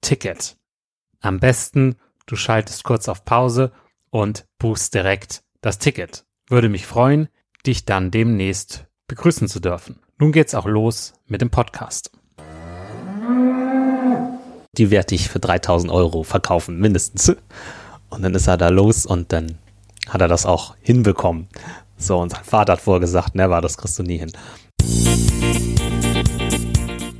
Ticket. Am besten, du schaltest kurz auf Pause und buchst direkt das Ticket. Würde mich freuen, dich dann demnächst begrüßen zu dürfen. Nun geht's auch los mit dem Podcast. Die werde ich für 3000 Euro verkaufen, mindestens. Und dann ist er da los und dann hat er das auch hinbekommen. So, und sein Vater hat vorher gesagt, never, das kriegst du nie hin.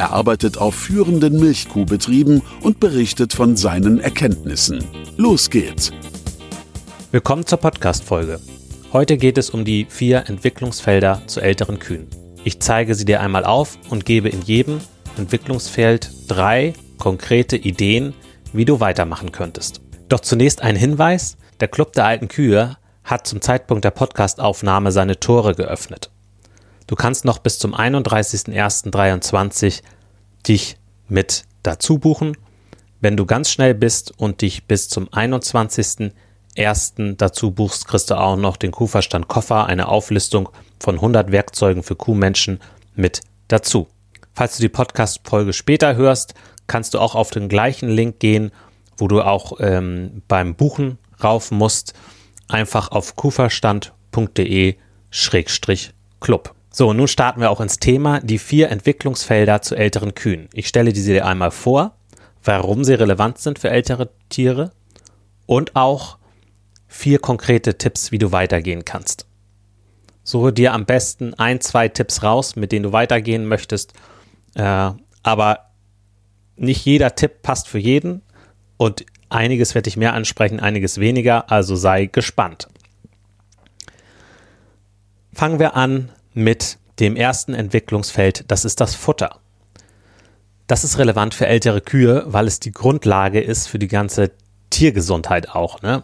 Er arbeitet auf führenden Milchkuhbetrieben und berichtet von seinen Erkenntnissen. Los geht's! Willkommen zur Podcast-Folge. Heute geht es um die vier Entwicklungsfelder zu älteren Kühen. Ich zeige sie dir einmal auf und gebe in jedem Entwicklungsfeld drei konkrete Ideen, wie du weitermachen könntest. Doch zunächst ein Hinweis: Der Club der alten Kühe hat zum Zeitpunkt der Podcastaufnahme seine Tore geöffnet. Du kannst noch bis zum 31.01.23 dich mit dazu buchen. Wenn du ganz schnell bist und dich bis zum 21.01. dazu buchst, kriegst du auch noch den Kuhverstand Koffer, eine Auflistung von 100 Werkzeugen für Kuhmenschen mit dazu. Falls du die Podcast-Folge später hörst, kannst du auch auf den gleichen Link gehen, wo du auch ähm, beim Buchen rauf musst. Einfach auf kuhverstand.de-club. So, nun starten wir auch ins Thema, die vier Entwicklungsfelder zu älteren Kühen. Ich stelle diese dir einmal vor, warum sie relevant sind für ältere Tiere und auch vier konkrete Tipps, wie du weitergehen kannst. Suche dir am besten ein, zwei Tipps raus, mit denen du weitergehen möchtest, äh, aber nicht jeder Tipp passt für jeden und einiges werde ich mehr ansprechen, einiges weniger, also sei gespannt. Fangen wir an mit dem ersten Entwicklungsfeld, das ist das Futter. Das ist relevant für ältere Kühe, weil es die Grundlage ist für die ganze Tiergesundheit auch. Ne?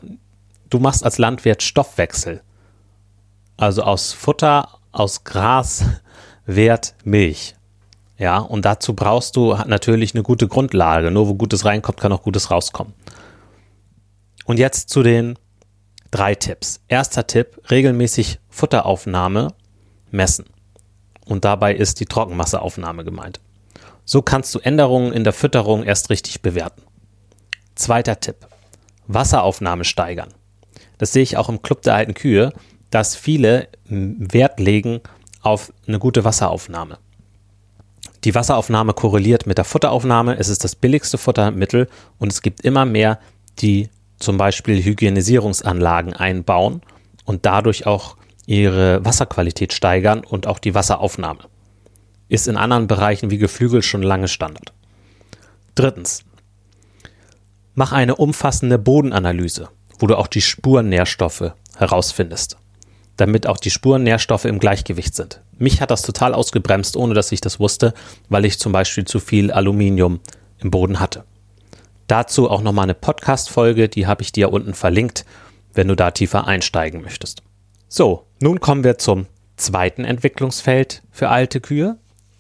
du machst als Landwirt Stoffwechsel. Also aus Futter, aus Gras wird Milch. Ja, und dazu brauchst du natürlich eine gute Grundlage. Nur wo Gutes reinkommt, kann auch Gutes rauskommen. Und jetzt zu den drei Tipps. Erster Tipp, regelmäßig Futteraufnahme messen. Und dabei ist die Trockenmasseaufnahme gemeint. So kannst du Änderungen in der Fütterung erst richtig bewerten. Zweiter Tipp, Wasseraufnahme steigern. Das sehe ich auch im Club der alten Kühe, dass viele Wert legen auf eine gute Wasseraufnahme. Die Wasseraufnahme korreliert mit der Futteraufnahme. Es ist das billigste Futtermittel und es gibt immer mehr, die zum Beispiel Hygienisierungsanlagen einbauen und dadurch auch ihre Wasserqualität steigern und auch die Wasseraufnahme. Ist in anderen Bereichen wie Geflügel schon lange Standard. Drittens. Mach eine umfassende Bodenanalyse, wo du auch die Spurnährstoffe herausfindest damit auch die Spurennährstoffe im Gleichgewicht sind. Mich hat das total ausgebremst, ohne dass ich das wusste, weil ich zum Beispiel zu viel Aluminium im Boden hatte. Dazu auch nochmal eine Podcast-Folge, die habe ich dir unten verlinkt, wenn du da tiefer einsteigen möchtest. So, nun kommen wir zum zweiten Entwicklungsfeld für alte Kühe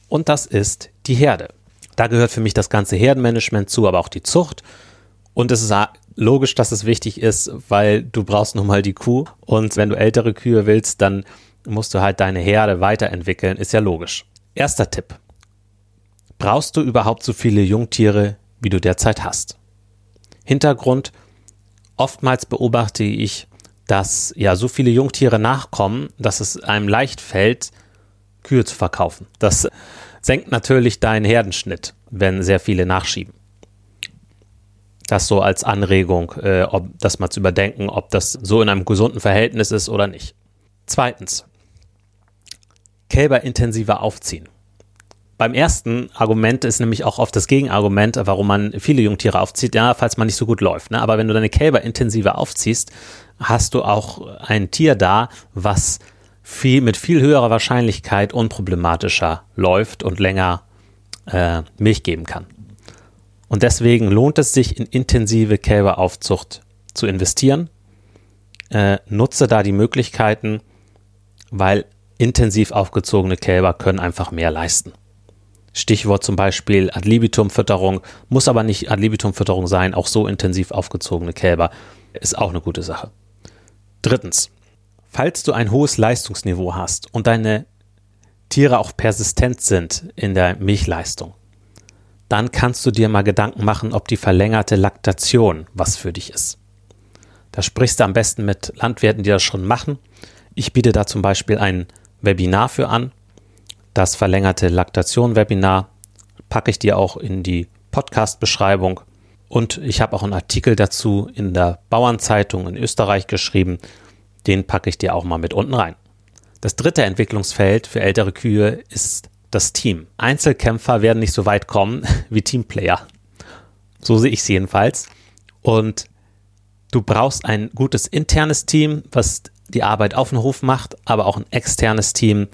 und das ist die Herde. Da gehört für mich das ganze Herdenmanagement zu, aber auch die Zucht. Und es ist logisch, dass es wichtig ist, weil du brauchst nun mal die Kuh und wenn du ältere Kühe willst, dann musst du halt deine Herde weiterentwickeln, ist ja logisch. Erster Tipp. Brauchst du überhaupt so viele Jungtiere, wie du derzeit hast? Hintergrund, oftmals beobachte ich, dass ja so viele Jungtiere nachkommen, dass es einem leicht fällt, Kühe zu verkaufen. Das senkt natürlich deinen Herdenschnitt, wenn sehr viele nachschieben. Das so als Anregung, äh, ob das mal zu überdenken, ob das so in einem gesunden Verhältnis ist oder nicht. Zweitens, Kälber intensiver aufziehen. Beim ersten Argument ist nämlich auch oft das Gegenargument, warum man viele Jungtiere aufzieht, ja, falls man nicht so gut läuft. Ne? Aber wenn du deine Kälber intensiver aufziehst, hast du auch ein Tier da, was viel, mit viel höherer Wahrscheinlichkeit unproblematischer läuft und länger äh, Milch geben kann. Und deswegen lohnt es sich, in intensive Kälberaufzucht zu investieren. Äh, nutze da die Möglichkeiten, weil intensiv aufgezogene Kälber können einfach mehr leisten. Stichwort zum Beispiel Ad libitum-Fütterung, muss aber nicht Ad libitum-Fütterung sein, auch so intensiv aufgezogene Kälber ist auch eine gute Sache. Drittens, falls du ein hohes Leistungsniveau hast und deine Tiere auch persistent sind in der Milchleistung, dann kannst du dir mal Gedanken machen, ob die verlängerte Laktation was für dich ist. Da sprichst du am besten mit Landwirten, die das schon machen. Ich biete da zum Beispiel ein Webinar für an. Das verlängerte Laktation-Webinar packe ich dir auch in die Podcast-Beschreibung. Und ich habe auch einen Artikel dazu in der Bauernzeitung in Österreich geschrieben. Den packe ich dir auch mal mit unten rein. Das dritte Entwicklungsfeld für ältere Kühe ist das Team. Einzelkämpfer werden nicht so weit kommen wie Teamplayer. So sehe ich es jedenfalls. Und du brauchst ein gutes internes Team, was die Arbeit auf dem Hof macht, aber auch ein externes Team,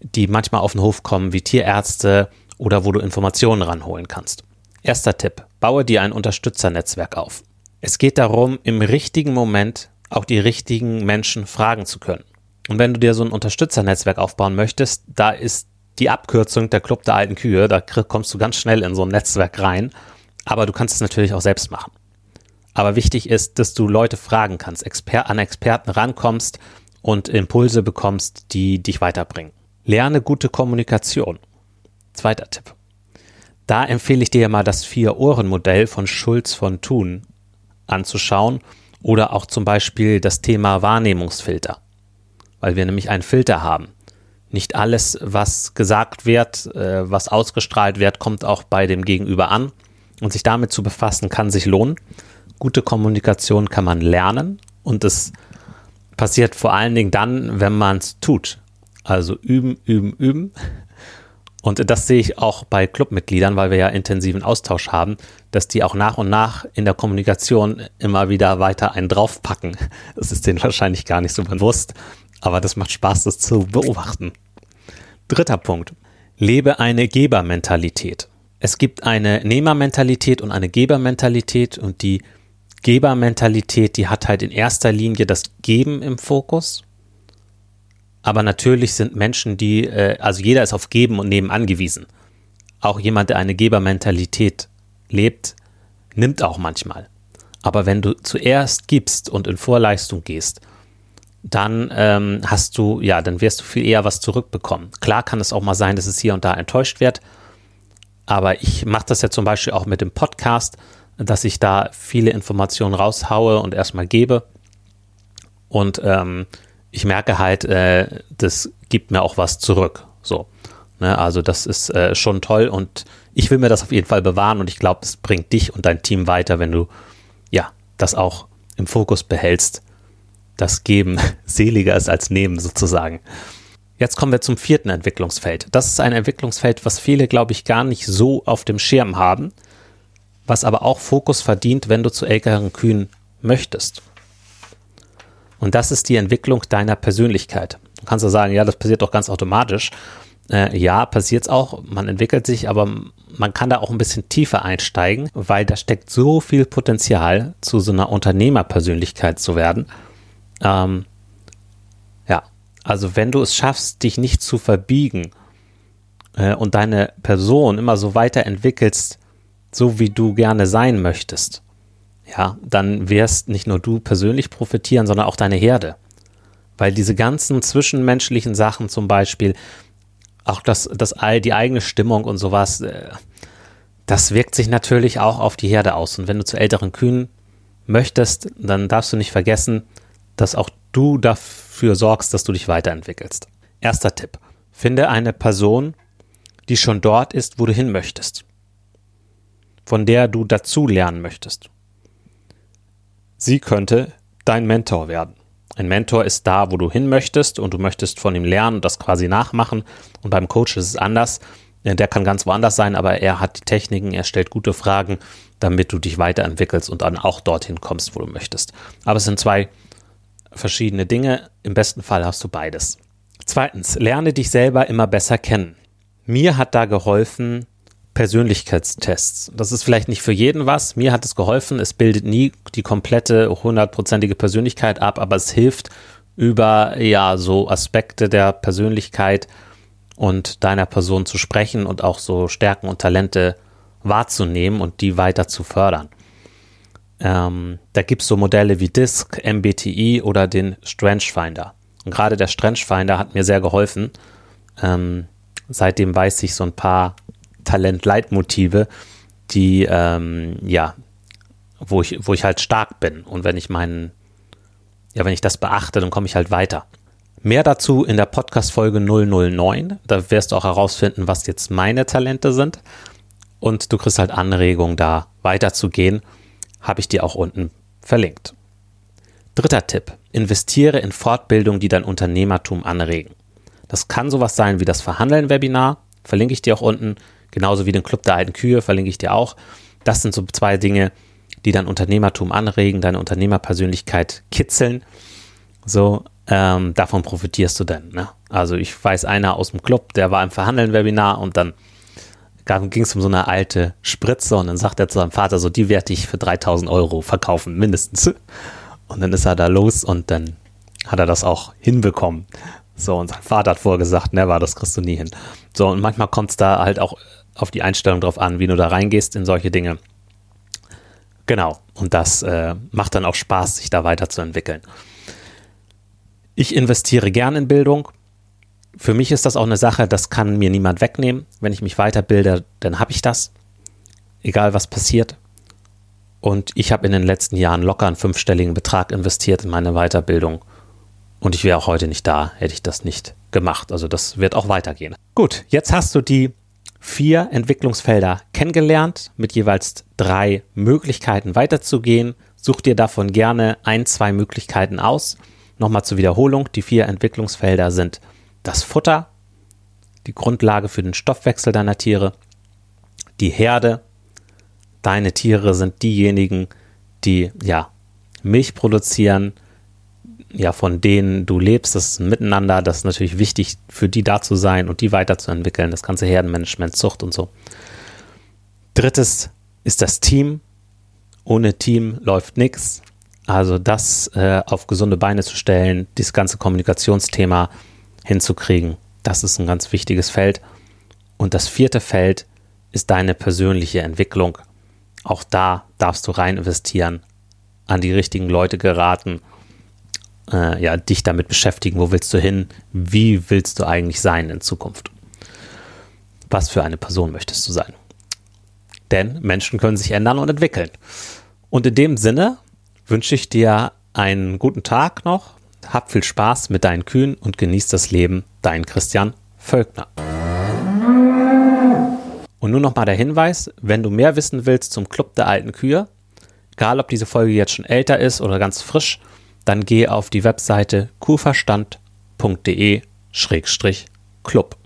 die manchmal auf den Hof kommen, wie Tierärzte oder wo du Informationen ranholen kannst. Erster Tipp, baue dir ein Unterstützernetzwerk auf. Es geht darum, im richtigen Moment auch die richtigen Menschen fragen zu können. Und wenn du dir so ein Unterstützernetzwerk aufbauen möchtest, da ist die Abkürzung der Club der alten Kühe. Da kommst du ganz schnell in so ein Netzwerk rein. Aber du kannst es natürlich auch selbst machen. Aber wichtig ist, dass du Leute fragen kannst, Exper an Experten rankommst und Impulse bekommst, die dich weiterbringen. Lerne gute Kommunikation. Zweiter Tipp. Da empfehle ich dir mal das Vier-Ohren-Modell von Schulz von Thun anzuschauen oder auch zum Beispiel das Thema Wahrnehmungsfilter, weil wir nämlich einen Filter haben nicht alles, was gesagt wird, äh, was ausgestrahlt wird, kommt auch bei dem Gegenüber an. Und sich damit zu befassen, kann sich lohnen. Gute Kommunikation kann man lernen und es passiert vor allen Dingen dann, wenn man es tut. Also üben, üben, üben. Und das sehe ich auch bei Clubmitgliedern, weil wir ja intensiven Austausch haben, dass die auch nach und nach in der Kommunikation immer wieder weiter einen draufpacken. Das ist denen wahrscheinlich gar nicht so bewusst, aber das macht Spaß, das zu beobachten. Dritter Punkt. Lebe eine Gebermentalität. Es gibt eine Nehmermentalität und eine Gebermentalität und die Gebermentalität, die hat halt in erster Linie das Geben im Fokus. Aber natürlich sind Menschen, die, äh, also jeder ist auf Geben und Nehmen angewiesen. Auch jemand, der eine Gebermentalität lebt, nimmt auch manchmal. Aber wenn du zuerst gibst und in Vorleistung gehst, dann ähm, hast du, ja, dann wirst du viel eher was zurückbekommen. Klar kann es auch mal sein, dass es hier und da enttäuscht wird. Aber ich mache das ja zum Beispiel auch mit dem Podcast, dass ich da viele Informationen raushaue und erstmal gebe. Und ähm, ich merke halt, äh, das gibt mir auch was zurück. So. Ne, also das ist äh, schon toll und ich will mir das auf jeden Fall bewahren und ich glaube, es bringt dich und dein Team weiter, wenn du ja das auch im Fokus behältst. Das Geben seliger ist als Nehmen sozusagen. Jetzt kommen wir zum vierten Entwicklungsfeld. Das ist ein Entwicklungsfeld, was viele, glaube ich, gar nicht so auf dem Schirm haben, was aber auch Fokus verdient, wenn du zu älteren Kühen möchtest. Und das ist die Entwicklung deiner Persönlichkeit. Du kannst ja sagen, ja, das passiert doch ganz automatisch. Äh, ja, passiert es auch. Man entwickelt sich, aber man kann da auch ein bisschen tiefer einsteigen, weil da steckt so viel Potenzial, zu so einer Unternehmerpersönlichkeit zu werden. Ähm, ja, also wenn du es schaffst, dich nicht zu verbiegen äh, und deine Person immer so weiterentwickelst, so wie du gerne sein möchtest, ja, dann wirst nicht nur du persönlich profitieren, sondern auch deine Herde. Weil diese ganzen zwischenmenschlichen Sachen zum Beispiel, auch das, das, die eigene Stimmung und sowas, äh, das wirkt sich natürlich auch auf die Herde aus. Und wenn du zu älteren Kühen möchtest, dann darfst du nicht vergessen, dass auch du dafür sorgst, dass du dich weiterentwickelst. Erster Tipp. Finde eine Person, die schon dort ist, wo du hin möchtest. Von der du dazu lernen möchtest. Sie könnte dein Mentor werden. Ein Mentor ist da, wo du hin möchtest und du möchtest von ihm lernen und das quasi nachmachen. Und beim Coach ist es anders. Der kann ganz woanders sein, aber er hat die Techniken, er stellt gute Fragen, damit du dich weiterentwickelst und dann auch dorthin kommst, wo du möchtest. Aber es sind zwei verschiedene Dinge. Im besten Fall hast du beides. Zweitens, lerne dich selber immer besser kennen. Mir hat da geholfen, Persönlichkeitstests. Das ist vielleicht nicht für jeden was. Mir hat es geholfen. Es bildet nie die komplette hundertprozentige Persönlichkeit ab, aber es hilft über ja so Aspekte der Persönlichkeit und deiner Person zu sprechen und auch so Stärken und Talente wahrzunehmen und die weiter zu fördern. Ähm, da gibt es so Modelle wie DISC, MBTI oder den Strength Finder. Und gerade der Strength Finder hat mir sehr geholfen. Ähm, seitdem weiß ich so ein paar Talent-Leitmotive, die, ähm, ja, wo ich, wo ich halt stark bin. Und wenn ich meinen, ja, wenn ich das beachte, dann komme ich halt weiter. Mehr dazu in der Podcast-Folge 009. Da wirst du auch herausfinden, was jetzt meine Talente sind. Und du kriegst halt Anregungen, da weiterzugehen. Habe ich dir auch unten verlinkt. Dritter Tipp. Investiere in Fortbildung, die dein Unternehmertum anregen. Das kann sowas sein wie das Verhandeln-Webinar. Verlinke ich dir auch unten. Genauso wie den Club der alten Kühe verlinke ich dir auch. Das sind so zwei Dinge, die dein Unternehmertum anregen, deine Unternehmerpersönlichkeit kitzeln. So, ähm, davon profitierst du denn. Ne? Also ich weiß einer aus dem Club, der war im Verhandeln-Webinar und dann ging es um so eine alte Spritze und dann sagt er zu seinem Vater so, die werde ich für 3000 Euro verkaufen, mindestens. Und dann ist er da los und dann hat er das auch hinbekommen. So, und sein Vater hat vorher gesagt, never, das kriegst du nie hin. So, und manchmal kommt es da halt auch auf die Einstellung drauf an, wie du da reingehst in solche Dinge. Genau, und das äh, macht dann auch Spaß, sich da weiterzuentwickeln. Ich investiere gern in Bildung. Für mich ist das auch eine Sache, das kann mir niemand wegnehmen. Wenn ich mich weiterbilde, dann habe ich das. Egal was passiert. Und ich habe in den letzten Jahren locker einen fünfstelligen Betrag investiert in meine Weiterbildung. Und ich wäre auch heute nicht da, hätte ich das nicht gemacht. Also das wird auch weitergehen. Gut, jetzt hast du die vier Entwicklungsfelder kennengelernt, mit jeweils drei Möglichkeiten weiterzugehen. Such dir davon gerne ein, zwei Möglichkeiten aus. Nochmal zur Wiederholung, die vier Entwicklungsfelder sind das Futter, die Grundlage für den Stoffwechsel deiner Tiere, die Herde, deine Tiere sind diejenigen, die ja Milch produzieren, ja, von denen du lebst, das ist ein Miteinander, das ist natürlich wichtig für die da zu sein und die weiterzuentwickeln, das ganze Herdenmanagement, Zucht und so. Drittes ist das Team Ohne Team läuft nichts. Also das äh, auf gesunde Beine zu stellen, dieses ganze Kommunikationsthema hinzukriegen, das ist ein ganz wichtiges Feld. Und das vierte Feld ist deine persönliche Entwicklung. Auch da darfst du rein investieren, an die richtigen Leute geraten, äh, ja, dich damit beschäftigen, wo willst du hin, wie willst du eigentlich sein in Zukunft. Was für eine Person möchtest du sein? Denn Menschen können sich ändern und entwickeln. Und in dem Sinne wünsche ich dir einen guten Tag noch. Hab viel Spaß mit deinen Kühen und genieß das Leben. Dein Christian Völkner. Und nun nochmal der Hinweis, wenn du mehr wissen willst zum Club der alten Kühe, egal ob diese Folge jetzt schon älter ist oder ganz frisch, dann geh auf die Webseite kuhverstand.de-club.